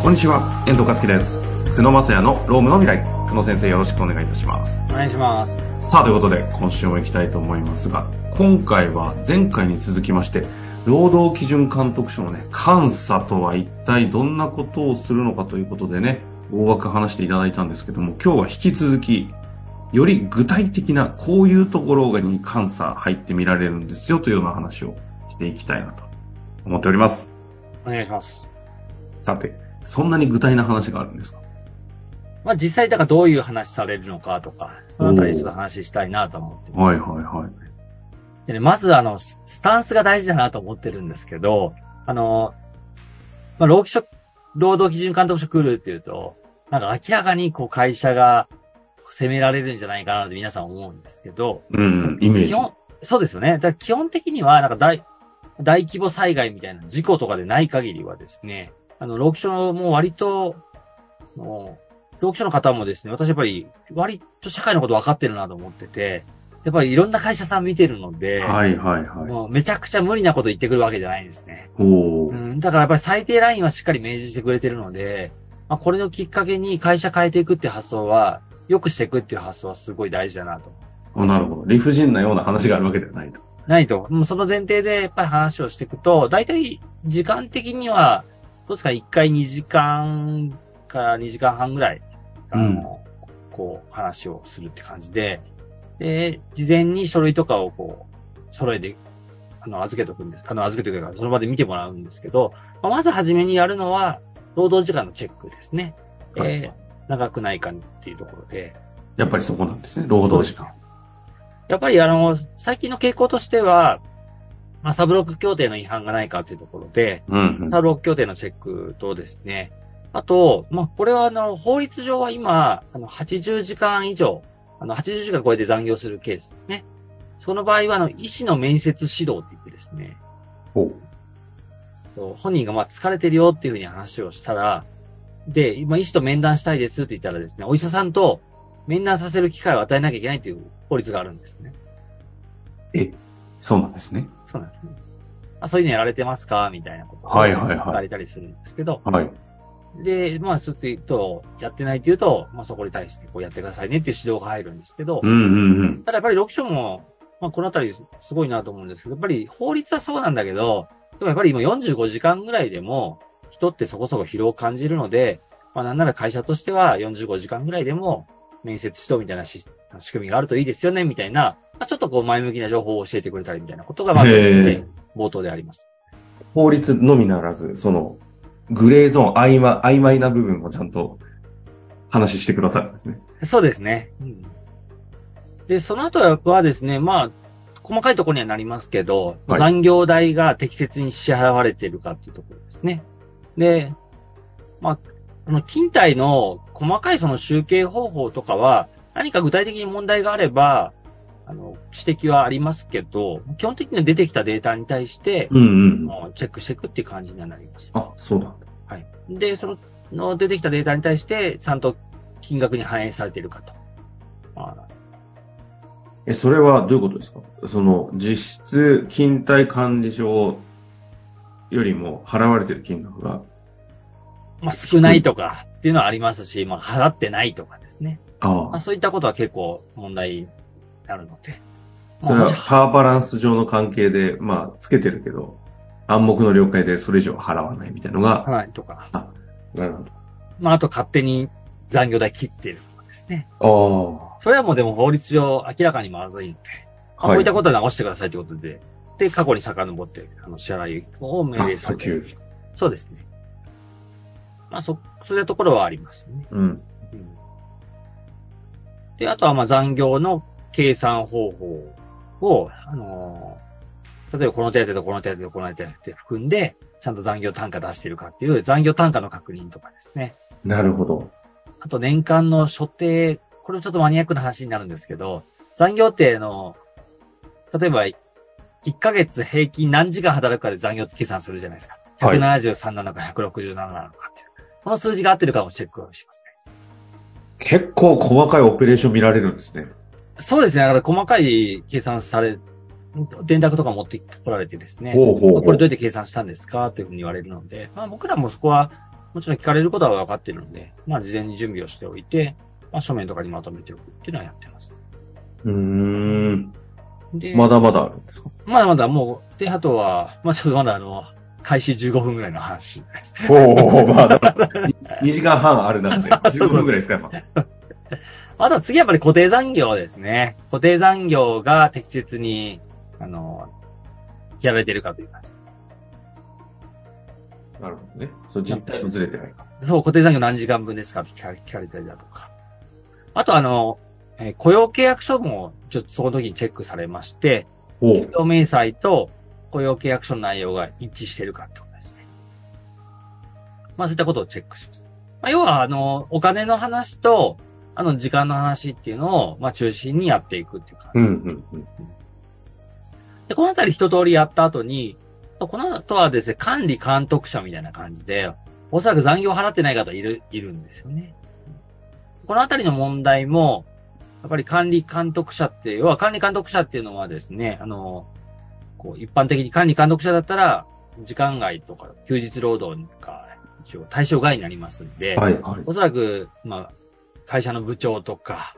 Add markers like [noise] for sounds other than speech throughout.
こんにちは、遠藤和樹です。久野正也のロームの未来。久野先生よろしくお願いいたします。お願いします。さあ、ということで、今週も行きたいと思いますが、今回は前回に続きまして、労働基準監督署のね、監査とは一体どんなことをするのかということでね、大枠話していただいたんですけども、今日は引き続き、より具体的なこういうところに監査入ってみられるんですよというような話をしていきたいなと思っております。お願いします。さて、そんなに具体な話があるんですか？まあ実際だからどういう話されるのかとか、そのあたりちょっと話したいなと思ってます。はいはいはい。でね、まずあの、ススタンスが大事だなと思ってるんですけど、あの、まあ、労基署、労働基準監督署来るっていうと、なんか明らかにこう会社が責められるんじゃないかなって皆さん思うんですけど、うん、イメージ。基本、そうですよね。だから基本的には、なんか大、大規模災害みたいな事故とかでない限りはですね、あの、労基署も割と、もう労基署の方もですね、私やっぱり割と社会のこと分かってるなと思ってて、やっぱりいろんな会社さん見てるので、はいはいはい。もうめちゃくちゃ無理なこと言ってくるわけじゃないんですね。おー。うん、だからやっぱり最低ラインはしっかり明示してくれてるので、まあ、これのきっかけに会社変えていくっていう発想は、良くしていくっていう発想はすごい大事だなとあなるほど。理不尽なような話があるわけではないと。ないと。もうその前提でやっぱり話をしていくと、大体時間的には、どうですか、1回2時間から2時間半ぐらい、あの、こう話をするって感じで、で、事前に書類とかをこう、揃えて、あの、預けとくんです。あの、預けとくか、その場で見てもらうんですけど、まあまずはじめにやるのは、労働時間のチェックですね。はいえー長くないかっていうところで、やっぱりそこなんですね。労働時間。やっぱりあの、最近の傾向としては、まあ、サブロック協定の違反がないかっていうところで、うん、うん。サブロック協定のチェックとですね、あと、まあ、これはあの、法律上は今、あの、80時間以上、あの、80時間超えて残業するケースですね。その場合は、あの、医師の面接指導って言ってですね、お本人がまあ疲れてるよっていうふうに話をしたら、で、今医師と面談したいですって言ったらですね、お医者さんと面談させる機会を与えなきゃいけないという法律があるんですね。え、そうなんですね。そうなんですね。まあ、そういうのやられてますか？みたいなことをはいはいはい聞かれたりするんですけど、はい。で、まあ、そうすると、やってないっていうと、まあ、そこに対してこうやってくださいねっていう指導が入るんですけど、うんうんうん。ただやっぱり6章も、まあ、このあたりすごいなと思うんですけど、やっぱり法律はそうなんだけど、でもやっぱり今45時間ぐらいでも、人ってそこそこ疲労を感じるので、まあ、なんなら会社としては45時間ぐらいでも、面接指導みたいなし仕組みがあるといいですよね、みたいな、まあ、ちょっとこう前向きな情報を教えてくれたりみたいなことが、まず、ね、冒頭であります。法律のみならず、その、グレーゾーン、曖昧、曖昧な部分もちゃんと話してくださるんですね。そうですね。うん、で、その後はですね、まあ、細かいところにはなりますけど、はい残業代が適切に支払われているかっていうところですね。で、まあ、この勤怠の細かいその集計方法とかは、何か具体的に問題があれば、あの、指摘はありますけど、基本的には出てきたデータに対して、うんうん。チェックしていくっていう感じにはなります。あ、そうなんだ。はい。で、その、の出てきたデータに対して、ちゃんと金額に反映されているかと。まあえ、それはどういうことですか？その、実質、勤怠管理証よりも払われてる金額が、まあ、少ないとかっていうのはありますし、まあ、払ってないとかですね。あまあ、あ、そういったことは結構問題になるので。それはまあパワーバランス上の関係で、まあ、つけてるけど、暗黙の了解でそれ以上払わないみたいなのが、はい、とか。あ、なるほまあ、あと勝手に残業代切ってるとかですね。ど。それはもうでも法律上明らかにまずいので、まあこういったことは直してくださいということで、で、過去に遡って、あの、支払いを命ああ、令する。そうですね。まあ、そ、そういうところはありますね。うん。うんで、あとはまあ残業の計算方法を、あのー例えばこの手当とこの手当とこの手当で含んで、ちゃんと残業単価出してるかっていう残業単価の確認とかですね。なるほど。あと年間の所定、これちょっとマニアックな話になるんですけど、残業っての、例えば、1ヶ月平均何時間働くかで残業って計算するじゃないですか。はい173なのか167なのかっていう。この数字が合ってるかもチェックをしますね。結構細かいオペレーション見られるんですね。そうですね。だから細かい計算され、電卓とか持ってこられてですね。ほうほうほうこれどうやって計算したんですかっていうふうに言われるので、まあ僕らもそこは、もちろん聞かれることは分かっているので、まあ事前に準備をしておいて、まあ書面とかにまとめておくっていうのはやってます。うーん。で、まだまだあるんですか？まだまだもう、で、あとは、まあちょっとまだあの、開始15分ぐらいの話です。おおまだ。2時間半あるなんで、15分ぐらいですか、今。[laughs] あとは次はやっぱり固定残業ですね。固定残業が適切に、あの、やられてるかというかです。なるほどね。そう、実態とずれてないか。そう、固定残業何時間分ですかって聞かれたりだとか。あとあの、えー雇用契約書も、ちょっとその時にチェックされまして、お企業明細と雇用契約書の内容が一致してるかってことですね。まあそういったことをチェックします。まあ要は、あの、お金の話と、あの、時間の話っていうのを、まあ中心にやっていくっていう感じうん、うん、うん。で、このあたり一通りやった後に、この後はですね、管理監督者みたいな感じで、おそらく残業を払ってない方いる、いるんですよね。このあたりの問題も、やっぱり管理監督者って、要は管理監督者っていうのはですね、あの、こう一般的に管理監督者だったら、時間外とか休日労働が一応対象外になりますんで、はい、はい。おそらく、まあ、会社の部長とか、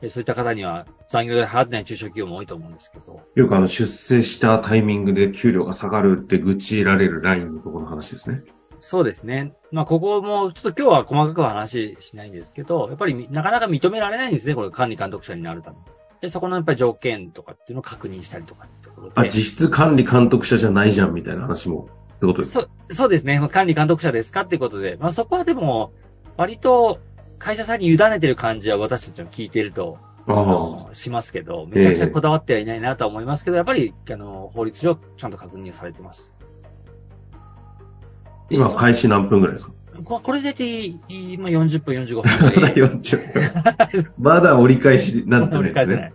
えそういった方には残業で払ってない中小企業も多いと思うんですけど、よくあの、出世したタイミングで給料が下がるって愚痴られるラインのところの話ですね。そうですね。まあ、ここも、ちょっと今日は細かくは話しないんですけど、やっぱりみなかなか認められないんですね、これ管理監督者になるために。で、そこのやっぱり条件とかっていうのを確認したりとかってところで。あ、実質管理監督者じゃないじゃんみたいな話も、ってことですか？そう、そうですね。まあ管理監督者ですかっていうことで、まあそこはでも、割と会社さんに委ねてる感じは私たちも聞いていると、しますけど、めちゃくちゃこだわってはいないなとは思いますけど、やっぱり、あの、法律上ちゃんと確認されてます。あ。今、開始何分ぐらいですか？ここれでいい、まあ、40分、45分ぐらい。[laughs] 40分。まだ折り返しなんてないですね。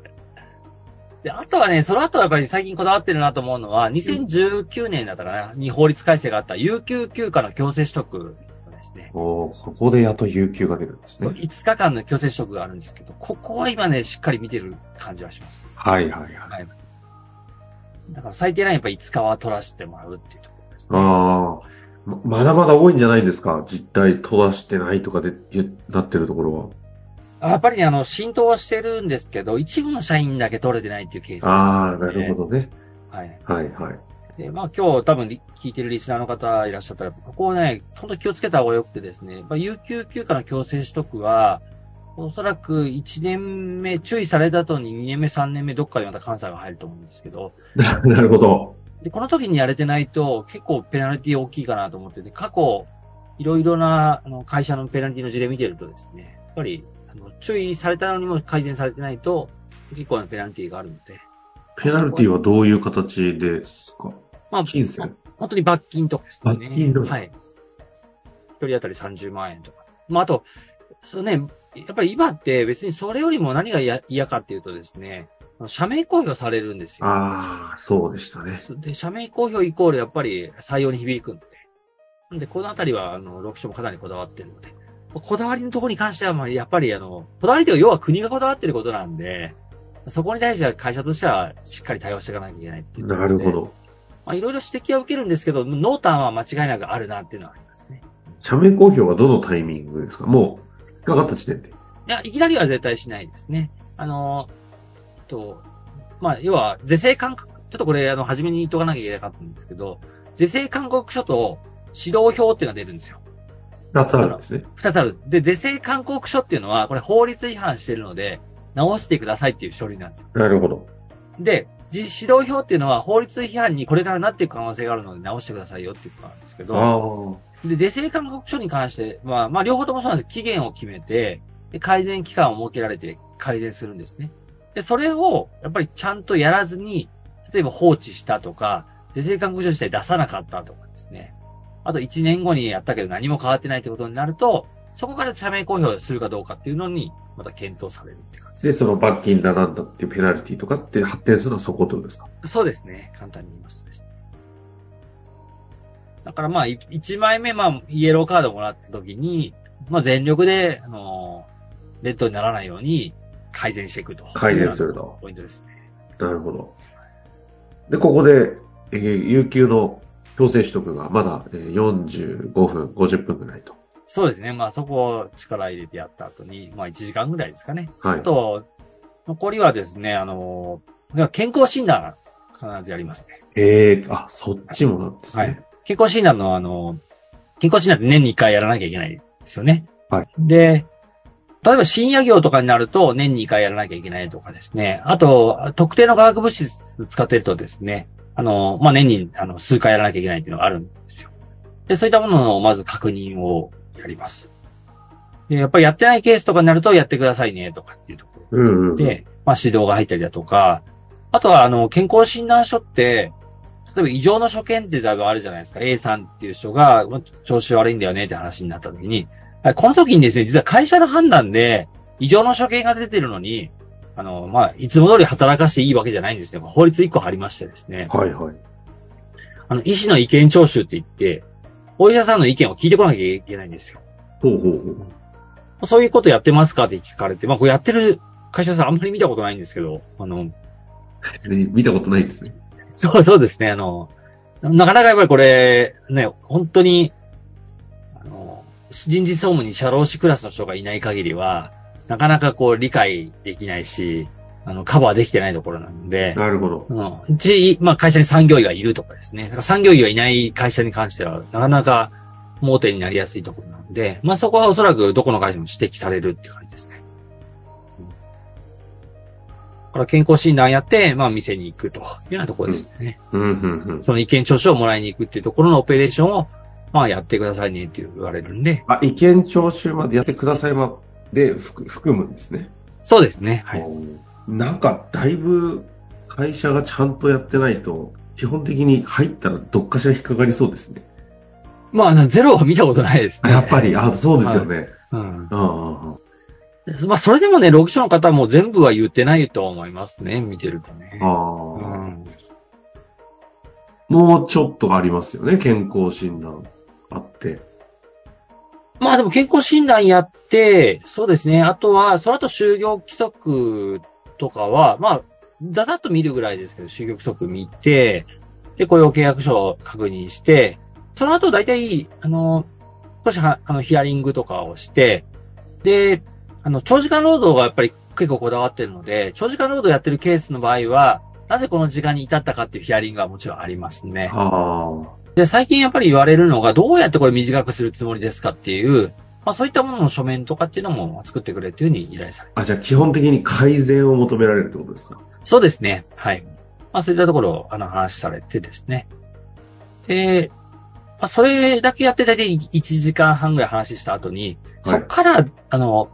[laughs] で、あとはね、その後はやっぱり最近こだわってるなと思うのは、2019年だったかな、に法律改正があった有給休暇の強制取得ですね。おーそこでやっと有給が出るんですね。5日間の強制取得があるんですけど、ここは今ね、しっかり見てる感じはします。はいはいはい。はい。だから最低ラインやっぱ5日は取らせてもらうっていうところですね。ああ、ままだまだ多いんじゃないですか？実態取らしてないとかで、ゆなってるところあやっぱりね、あの、浸透はしてるんですけど、一部の社員だけ取れてないっていうケース、は。ああ、なるほどね。はい。はいはい。で、まあ今日多分リ聞いてるリスナーの方いらっしゃったら、ここをね、本当に気をつけた方がよくてですね、まあ、有給休暇の強制取得は、おそらく1年目、注意された後に2年目、3年目、どっかでまた監査が入ると思うんですけど、な [laughs] なるほど。で、この時にやれてないと結構ペナルティ大きいかなと思ってて、過去、いろいろなあの会社のペナルティの事例見てるとですね、やっぱり、あの注意されたのにも改善されてないと、結構なペナルティがあるので、ペナルティはどういう形ですか？まあ、金銭本当に罰金とかですね。罰金とか？はい。一人当たり30万円とか。まあ、あと、そうね、やっぱり今って別にそれよりも何が嫌嫌かっていうとですね、社名公表されるんですよ。ああ、そうでしたね。で、社名公表イコールやっぱり採用に響くんで。なんで、このあたりは、あの、6社もかなりこだわってるので。こだわりのところに関しては、まあ、やっぱり、あの、こだわりというか要は国がこだわってることなんで、そこに対しては会社としてはしっかり対応していかなきゃいけないっていう。なるほど。まあ、いろいろ指摘は受けるんですけど、濃淡は間違いなくあるなっていうのはありますね。社名公表はどのタイミングですか？もう、かかった時点で。いや、いきなりは絶対しないですね。あの、と、まあ、要は、是正勧告、ちょっとこれ、あの、初めに言っとかなきゃいけなかったんですけど、是正勧告書と指導表っていうのが出るんですよ。二つあるんですね。二つある。で、是正勧告書っていうのは、これ法律違反してるので、直してくださいっていう書類なんですよ。なるほど。で、じ指導表っていうのは法律違反にこれからなっていく可能性があるので直してくださいよっていうことなんですけど。で、是正勧告書に関しては、まあ、両方ともそうなんです期限を決めて、で改善期間を設けられて改善するんですね。で、それを、やっぱりちゃんとやらずに、例えば放置したとか、是正勧告書自体出さなかったとかですね。あと1年後にやったけど何も変わってないってことになると、そこから社名公表するかどうかっていうのに、また検討されるって感じで、その罰金だなんだっていうペナルティとかって発展するのはそことですか？そうですね。簡単に言いますとですね。だからまあ、1枚目、まあ、イエローカードもらった時に、まあ全力で、あのー、レッドにならないように改善していくと。改善すると。ポイントですね。なるほど。で、ここで、えー有給の強制取得がまだ、えー45分、50分ぐらいと。そうですね。まあそこを力入れてやった後に、まあ1時間ぐらいですかね。はいあ。と、残りはですね、あの、健康診断必ずやりますね。ええあ、そっちもなんですね。はい健康診断のあの、健康診断って年に1回やらなきゃいけないですよね。はい。で、例えば深夜業とかになると年に1回やらなきゃいけないとかですね。あと、特定の化学物質使ってるとですね、あの、まあ、年にあの数回やらなきゃいけないっていうのがあるんですよ。で、そういったもののまず確認をやります。で、やっぱりやってないケースとかになるとやってくださいねとかっていうところうんうん。で、まあ、指導が入ったりだとか、あとは、あの、健康診断書って、例えば異常の所見ってだいぶあるじゃないですか。A さんっていう人が、まあ調子悪いんだよねって話になった時に、はいこの時にですね、実は会社の判断で、異常の所見が出てるのに、あの、まあ、いつも通り働かしていいわけじゃないんですね。法律1個ありましてですね。はいはい。あの、医師の意見聴取って言って、お医者さんの意見を聞いてこなきゃいけないんですよ。ほうほうほう。そういうことやってますかって聞かれて、まあ、これやってる会社さんあんまり見たことないんですけど、あの、で見たことないですね。そうそうですね。あの、なかなかやっぱりこれ、ね、本当に、あの、人事総務に社労士クラスの人がいない限りは、なかなかこう理解できないし、あの、カバーできてないところなので、なるほど。うん、うち、まあ会社に産業医がいるとかですね。産業医がいない会社に関しては、なかなか盲点になりやすいところなので、まあそこはおそらくどこの会社も指摘されるって感じですね。うんだから健康診断やって、まあ店に行くというようなところですね。うんうんうん。その意見聴取をもらいに行くっていうところのオペレーションを、まあやってくださいねって言われるんで、あ、意見聴取までやってくださいまで含含むんですね。そうですね。はい。なんか、だいぶ会社がちゃんとやってないと、基本的に入ったらどっかしら引っかかりそうですね。まあゼロは見たことないですね。やっぱり、あ、そうですよね。うん。まあそれでもね、労基署の方も全部は言ってないと思いますね。見てるとね。ああ、うん。もうちょっとありますよね、健康診断あって。まあでも健康診断やって、そうですね。あとは、その後就業規則とかは、まあ、ざざっと見るぐらいですけど、就業規則見て、で、雇用契約書を確認して、その後大体、あの、少しは、あの、ヒアリングとかをして、で、あの、長時間労働がやっぱり結構こだわってるので、長時間労働やってるケースの場合は、なぜこの時間に至ったかっていうヒアリングはもちろんありますね。あで、最近やっぱり言われるのが、どうやってこれ短くするつもりですかっていう、まあそういったものの書面とかっていうのも作ってくれっていうふうに依頼されて。あ。あ、じゃあ基本的に改善を求められるってことですか？そうですね。はい。まあそういったところをあの話されてですね。で、まあそれだけやって大体1時間半ぐらい話した後に、はいそこから、あの、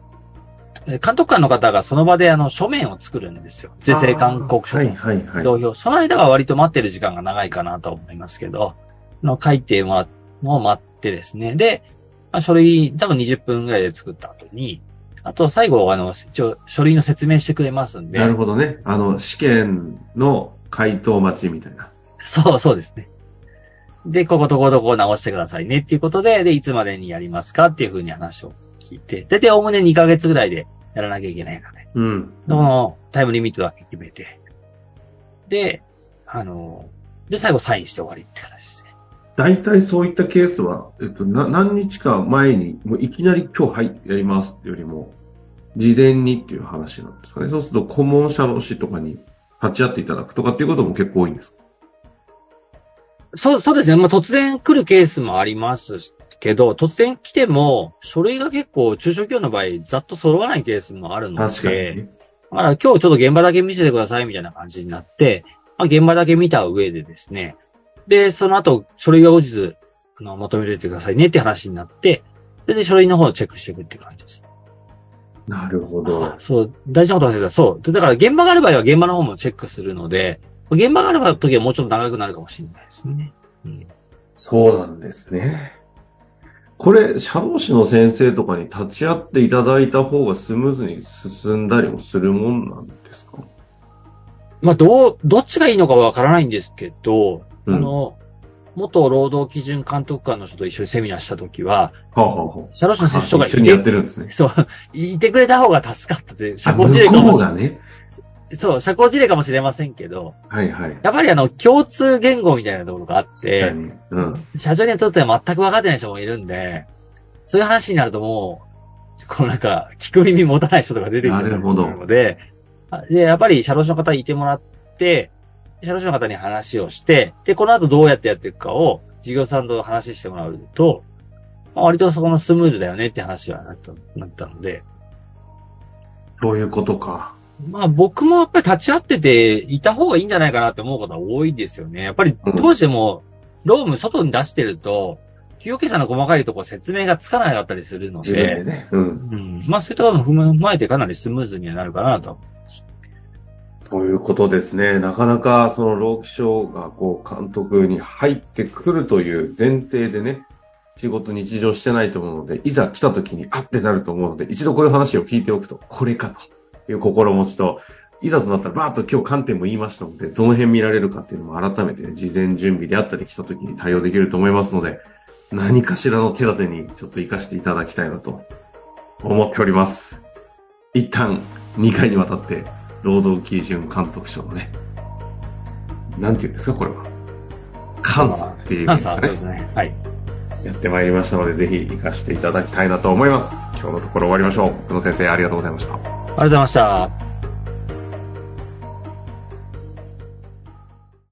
監督官の方がその場であの書面を作るんですよ。是正勧告書とはいはいはい。同票。その間は割と待ってる時間が長いかなと思いますけど、あの書いてもらも待ってですね。で、まあ、書類、多分20分ぐらいで作った後に、あと最後、あの、一応書類の説明してくれますんで。なるほどね。あの、試験の回答待ちみたいな。そう、そうですね。で、こことこことこを直してくださいねっていうことで、で、いつまでにやりますかっていうふうに話を聞いて、だいたいおおむね2ヶ月ぐらいでやらなきゃいけないので、うん。そのタイムリミットだけ決めて、で、あの、で、最後サインして終わりって形ですね。大体そういったケースは、えっと、な何日か前に、もういきなり今日はい、やりますってよりも、事前にっていう話なんですかね。そうすると、顧問者の師とかに立ち会っていただくとかっていうことも結構多いんですか？そう、そうですね。まあ、突然来るケースもありますけど、突然来ても、書類が結構、中小企業の場合、ざっと揃わないケースもあるので、確かにね。だから今日ちょっと現場だけ見せてくださいみたいな感じになって、まあ、現場だけ見た上でですね、で、その後、書類が後日、あの、求めててくださいねって話になって、で、で書類の方をチェックしていくっていう感じです。なるほど。そう、大事なこと忘れた。そう。だから現場がある場合は現場の方もチェックするので、現場がある時はもうちょっと長くなるかもしれないですね。うん。そうなんですね。これ、社労士の先生とかに立ち会っていただいた方がスムーズに進んだりもするもんなんですか？まあ、どう、どっちがいいのかわからないんですけど、うんあの、元労働基準監督官の人と一緒にセミナーした時は、はあ、はあは社労士のあ、人がい一緒にやってるんですね。そう、いてくれた方が助かったって、社あ交辞令かもしれね。そう、社交辞令かもしれませんけど、はいはい。やっぱりあの、共通言語みたいなところがあって、うん。社長にとっては全く分かってない人もいるんで、そういう話になるともう、こうなんか、聞く耳持たない人とか出てくるので、で、やっぱり社労士の方にいてもらって、社労士の方に話をして、で、この後どうやってやっていくかを、事業さんと話してもらうと、まあ、割とそこのスムーズだよねって話はなったなったので。そういうことか。まあ僕もやっぱり立ち会ってていた方がいいんじゃないかなって思うことは多いですよね。やっぱりどうしても、ローム外に出してると、企業計算の細かいところ説明がつかなかったりするので、でね、うん、うん。まあそういったことも踏まえてかなりスムーズにはなるかなと。ということですね。なかなかその労基省がこう監督に入ってくるという前提でね、仕事日常してないと思うので、いざ来た時にあってなると思うので、一度こういう話を聞いておくと、これかという心持ちと、いざとなったらバーッと今日観点も言いましたので、どの辺見られるかっていうのも改めて、事前準備であったり来た時に対応できると思いますので、何かしらの手立てにちょっと活かしていただきたいなと思っております。一旦2回にわたって労働基準監督署のね、なんて言うんですか、これは。監査っていう監査ですね。はい。やってまいりましたので、ぜひ活かしていただきたいなと思います。今日のところ終わりましょう。久野先生、ありがとうございました。ありがとうございました。